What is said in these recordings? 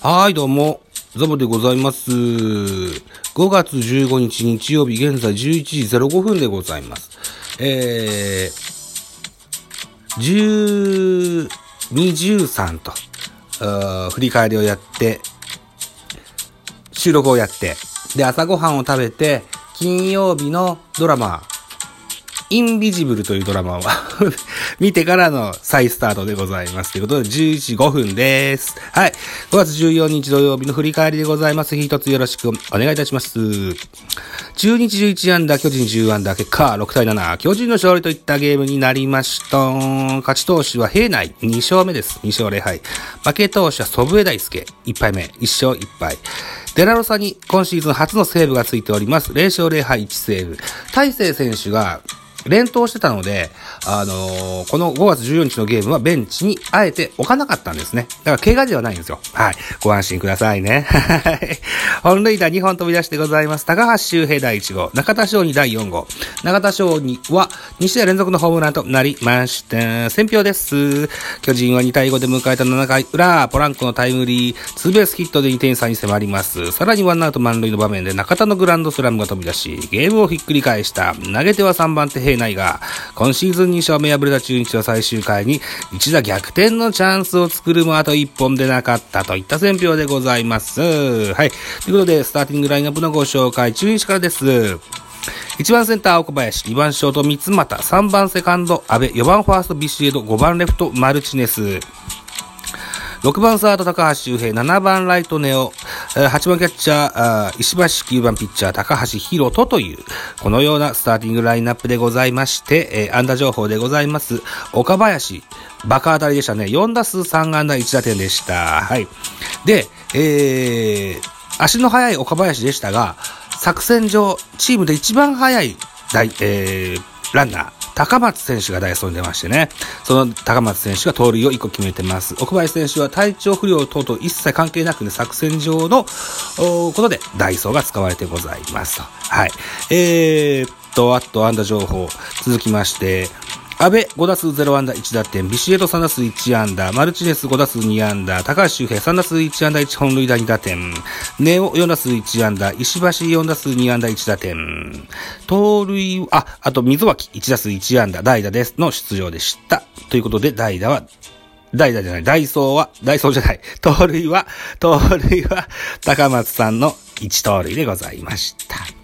はい、どうも、ザボでございます。5月15日日曜日、現在11時05分でございます。えー、12、13と、振り返りをやって、収録をやって、で、朝ごはんを食べて、金曜日のドラマ、インビジブルというドラマを 見てからの再スタートでございます。ということで、11時5分です。はい。5月14日土曜日の振り返りでございます。一つよろしくお願いいたします。中日11安打、巨人10安打、結果6対7、巨人の勝利といったゲームになりました。勝ち投手は平内、2勝目です。2勝0敗。負け投手は祖父江大輔、1敗目、1勝1敗。デラロサに今シーズン初のセーブがついております。0勝0敗1セーブ。大勢選手が連投してたので、あのーこの5月14日のゲームはベンチにあえて置かなかったんですね。だから怪我ではないんですよ。はい。ご安心くださいね。はい。本塁打2本飛び出してございます。高橋周平第1号、中田翔に第4号。中田翔には2試合連続のホームランとなりました。選票です。巨人は2対5で迎えた7回裏、ポランコのタイムリー、ツーベースヒットで2点差に迫ります。さらにワンアウト満塁の場面で中田のグランドスラムが飛び出し、ゲームをひっくり返した。投げては3番手平内が、今シーズン2勝目敗れた中日は最終回に一打逆転のチャンスを作るもあと1本でなかったといった選評でございます。はい。ということで、スターティングラインナップのご紹介、中日からです。1番センター、岡林、2番ショート、三俣、3番セカンド、阿部、4番ファースト、ビシエド、5番レフト、マルチネス。6番サード高橋周平、7番ライトネオ、8番キャッチャー、石橋9番ピッチャー高橋宏斗という、このようなスターティングラインナップでございまして、えー安打情報でございます。岡林、バカ当たりでしたね。4打数3安打1打点でした。はい。で、えー、足の速い岡林でしたが、作戦上、チームで一番速い、えー、ランナー、高松選手がダイソーに出ましてね、その高松選手が盗塁を1個決めてます。奥林選手は体調不良等々一切関係なくね、作戦上のことでダイソーが使われてございますと。はい。えー、っと、あと安打情報、続きまして、安倍5打数0安打1打点、ビシエド3打数1安打、マルチネス5打数2安打、高橋周平3打数1安打1本塁打2打点、ネオ4打数1安打、石橋4打数2安打1打点、盗塁、あ、あと水脇1打数1安打、代打ですの出場でした。ということで代打は、代打じゃない、ダイソーは、ダイソーじゃない、盗塁は、盗塁は、高松さんの1盗塁でございました。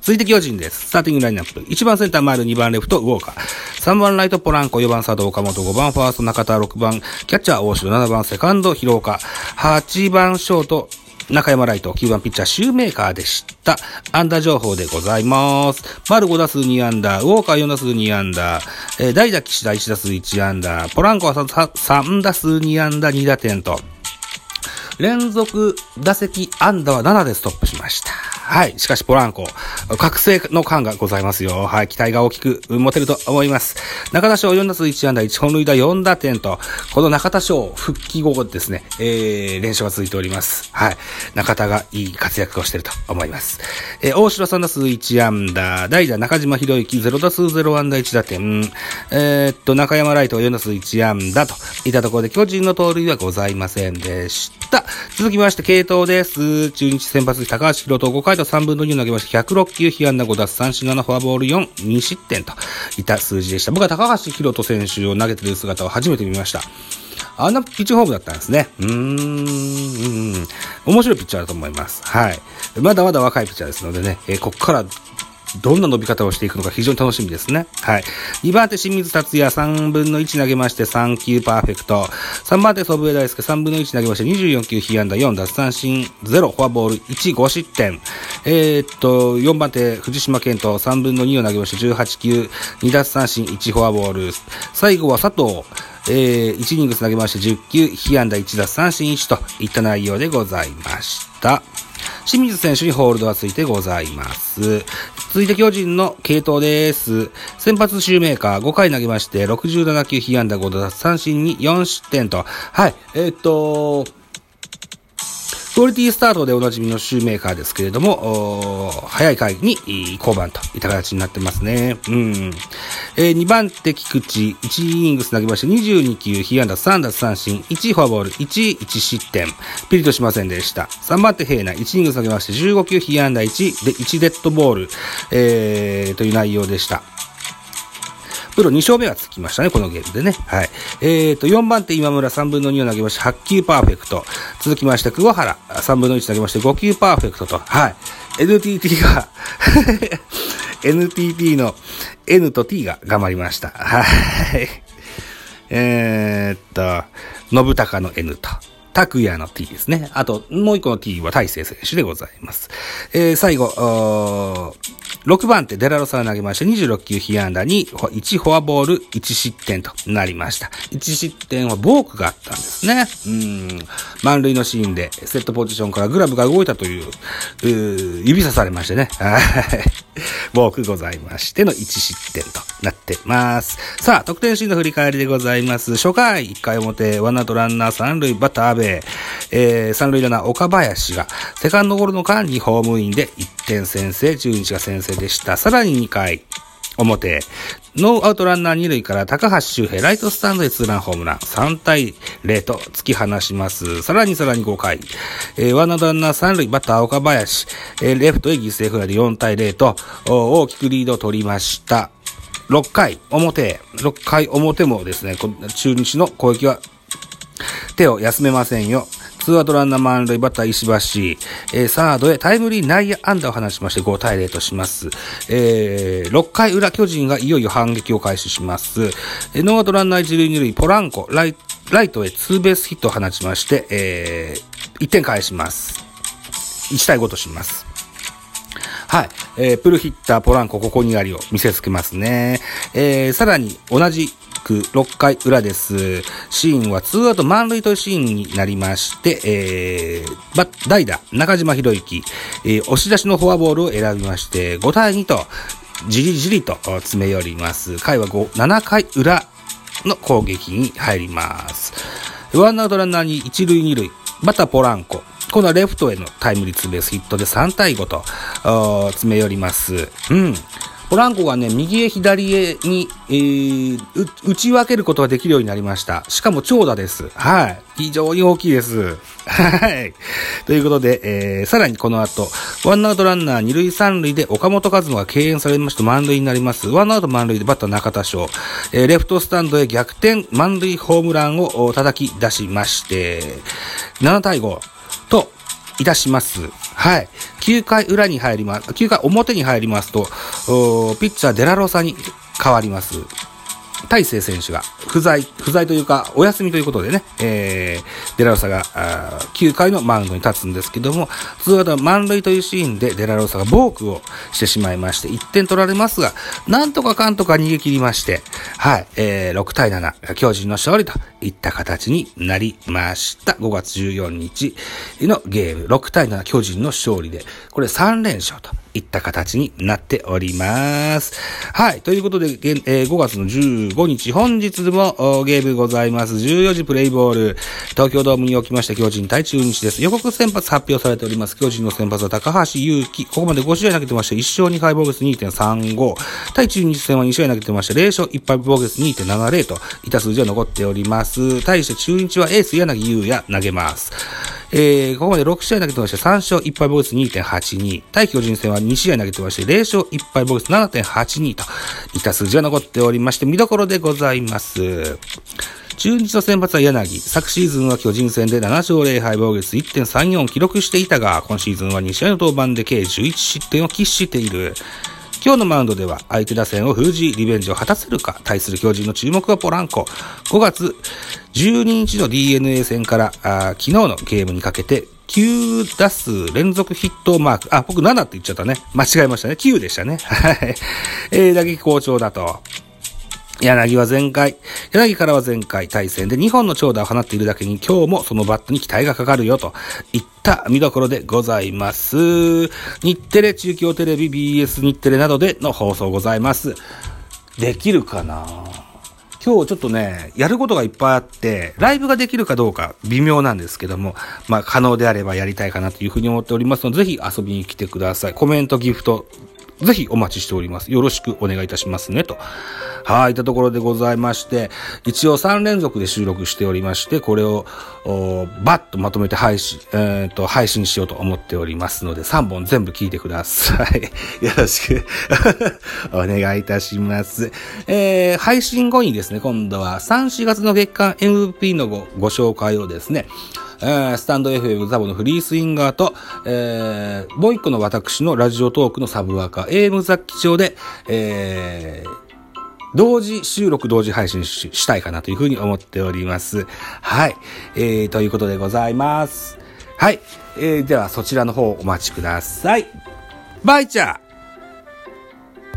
続いて巨人です。スターティングラインナップ。1番センター前の2番レフト、ウォーカー。3番ライト、ポランコ。4番サード、岡本。5番ファースト、中田。6番、キャッチャー、大城。7番セカンド、広岡。8番ショート、中山ライト、9番ピッチャー、シューメーカーでした。安打情報でございます。丸5打数2安打、ウォーカー4打数2安打、えー代打岸田1打数1安打、ポランコは 3, 3打数2安打2打点と、連続打席安打は7でストップしました。はい。しかし、ポランコ、覚醒の感がございますよ。はい。期待が大きく持てると思います。中田翔4打数1安打1本塁打4打点と、この中田翔復帰後ですね、えー、連勝が続いております。はい。中田がいい活躍をしていると思います。えー、大城3打数1安打、代打中島博之0打数0安打1打点、えー、っと、中山ライト4打数1安打といったところで巨人の盗塁はございませんでした。続きまして、系統です。中日先発高橋宏斗5回と3分の2を投げまして、106球、被安打5奪三振7フォアボール4、2失点といった数字でした。僕は高橋宏斗選手を投げてる姿を初めて見ました。あんなピッチングフォームだったんですね。うーん、うん面白いピッチャーだと思います。はい。まだまだ若いピッチャーですのでね、えーこっからどんな伸び方をしていくのか非常に楽しみですね。はい。2番手清水達也3分の1投げまして3球パーフェクト。3番手祖父江大輔3分の1投げまして24球被安打4奪三振0フォアボール1 5失点。えー、っと、4番手藤島健人3分の2を投げまして18球2奪三振1フォアボール。最後は佐藤。えー、1イニングつなげまして10球、被安打1奪三振1といった内容でございました。清水選手にホールドがついてございます。続いて巨人の系統です。先発シューメーカー5回投げまして、67球被安打5奪三振に4失点と。はい、えー、っと、クオリティスタートでおなじみのシューメーカーですけれども、早い回に降板といった形になってますね。うん。えー、2番手菊池、1イニングス投げまして22球、被安打3奪三振、1フォアボール、1、1失点。ピリとしませんでした。3番手平内、1イニングス投げまして15球、被安打1で1デッドボール、えー、という内容でした。プロ2勝目がつきましたね、このゲームでね。はい。えーと、4番手今村3分の2を投げまして8球パーフェクト。続きまして、久保原3分の1投げまして5球パーフェクトと。はい。NTT が NTT の N と T が頑張りました。はい。えー、っと、信孝の N と、拓也の T ですね。あと、もう一個の T は大勢選手でございます。えー、最後、6番手、デラロサが投げまして、26球被安打に、1フォアボール、1失点となりました。1失点はボークがあったんですね。うん。満塁のシーンで、セットポジションからグラブが動いたという、う指さされましてね。はい。ボークございましての1失点となってます。さあ、得点シーンの振り返りでございます。初回、1回表、ワンアウトランナー3塁、バッター阿部、えー、3塁ランナー岡林が、セカンドゴロの間にホームインで1点先制、中日が先制でした。さらに2回、表。ノーアウトランナー2塁から高橋周平、ライトスタンドでツーランホームラン。3対0と突き放します。さらにさらに5回。えー、ワンアウトランナー3塁、バッター岡林、えー、レフトへ犠牲フライで4対0と大きくリードを取りました。6回表、6回表もですね、中日の攻撃は手を休めませんよ。ツーアウトランナー満塁バッター石橋、えー、サードへタイムリー内野安打を放ちまして5対0とします。えー、6回裏巨人がいよいよ反撃を開始します。えー、ノーアウトランナー一塁二塁ポランコ、ライライトへツーベースヒットを放ちまして、えー、1点返します。1対5とします。はい。えー、プルヒッター、ポランコ、ここにありを見せつけますね。えー、さらに、同じ6回裏です。シーンは2アウト満塁というシーンになりまして、えー、代打、中島博之、えー、押し出しのフォアボールを選びまして、5対2と、じりじりと詰め寄ります。回は5、7回裏の攻撃に入ります。ワンアウトランナーに1塁2塁、バタポランコ、今度はレフトへのタイムリーツーベースヒットで3対5と、詰め寄ります。うん。ポランコがね、右へ左へに、えー、打ち分けることができるようになりました。しかも長打です。はい。非常に大きいです。はい。ということで、えー、さらにこの後、ワンアウトランナー二塁三塁で岡本和真が敬遠されまして満塁になります。ワンアウト満塁でバッター中田翔。えー、レフトスタンドへ逆転満塁ホームランを叩き出しまして、7対5といたします。はい。9回裏に入ります、9回表に入りますと、ピッチャーデラロサに変わります。大勢選手が不在、不在というか、お休みということでね、えー、デラロサが、9回のマウンドに立つんですけども、ツーアウト満塁というシーンでデラロサがボークをしてしまいまして、1点取られますが、なんとかかんとか逃げ切りまして、はい、えー、6対7、巨人の勝利といった形になりました。5月14日のゲーム、6対7巨人の勝利で、これ3連勝といった形になっております。はい。ということで、えー、5月の15日、本日もゲームございます。14時プレイボール、東京ドームにおきました巨人対中日です。予告先発発表されております。巨人の先発は高橋祐希。ここまで5試合投げてまして、1勝2敗防御率2.35。対中日戦は2試合投げてまして、0勝1敗防御率2.70といた数字が残っております。対して中日はエース柳優也投げます。えー、ここまで6試合投げてまして、3勝1敗防御率2.82。対巨人戦は2試合投げてまして、0勝1敗防御率7.82といった数字が残っておりまして、見どころでございます。中日の先発は柳。昨シーズンは巨人戦で7勝0敗防御率1.34を記録していたが、今シーズンは2試合の登板で計11失点を喫している。今日のマウンドでは相手打線を封じ、リベンジを果たせるか、対する巨人の注目はポランコ。5月12日の DNA 戦からあ昨日のゲームにかけて、9打数連続ヒットマーク。あ、僕7って言っちゃったね。間違えましたね。9でしたね。はい。えー、打撃好調だと。柳は前回、柳からは前回対戦で2本の長打を放っているだけに今日もそのバットに期待がかかるよといった見どころでございます。日テレ、中京テレビ、BS 日テレなどでの放送ございます。できるかな？今日ちょっとね、やることがいっぱいあって、ライブができるかどうか微妙なんですけども、まあ可能であればやりたいかなというふうに思っておりますので、ぜひ遊びに来てください。コメント、ギフト、ぜひお待ちしております。よろしくお願いいたしますね、と。はい、いったところでございまして、一応3連続で収録しておりまして、これを、バッとまとめて配信、えっ、ー、と、配信しようと思っておりますので、3本全部聞いてください。よろしく お願いいたします。えー、配信後にですね、今度は3、4月の月間 MVP のごご紹介をですね、えー、スタンド FM ザボのフリースインガーと、えー、もう一個の私のラジオトークのサブワーカー、AM 雑記帳で、えー、同時収録、同時配信したいかなというふうに思っております。はい。えー、ということでございます。はい。えー、ではそちらの方お待ちください。バイチャー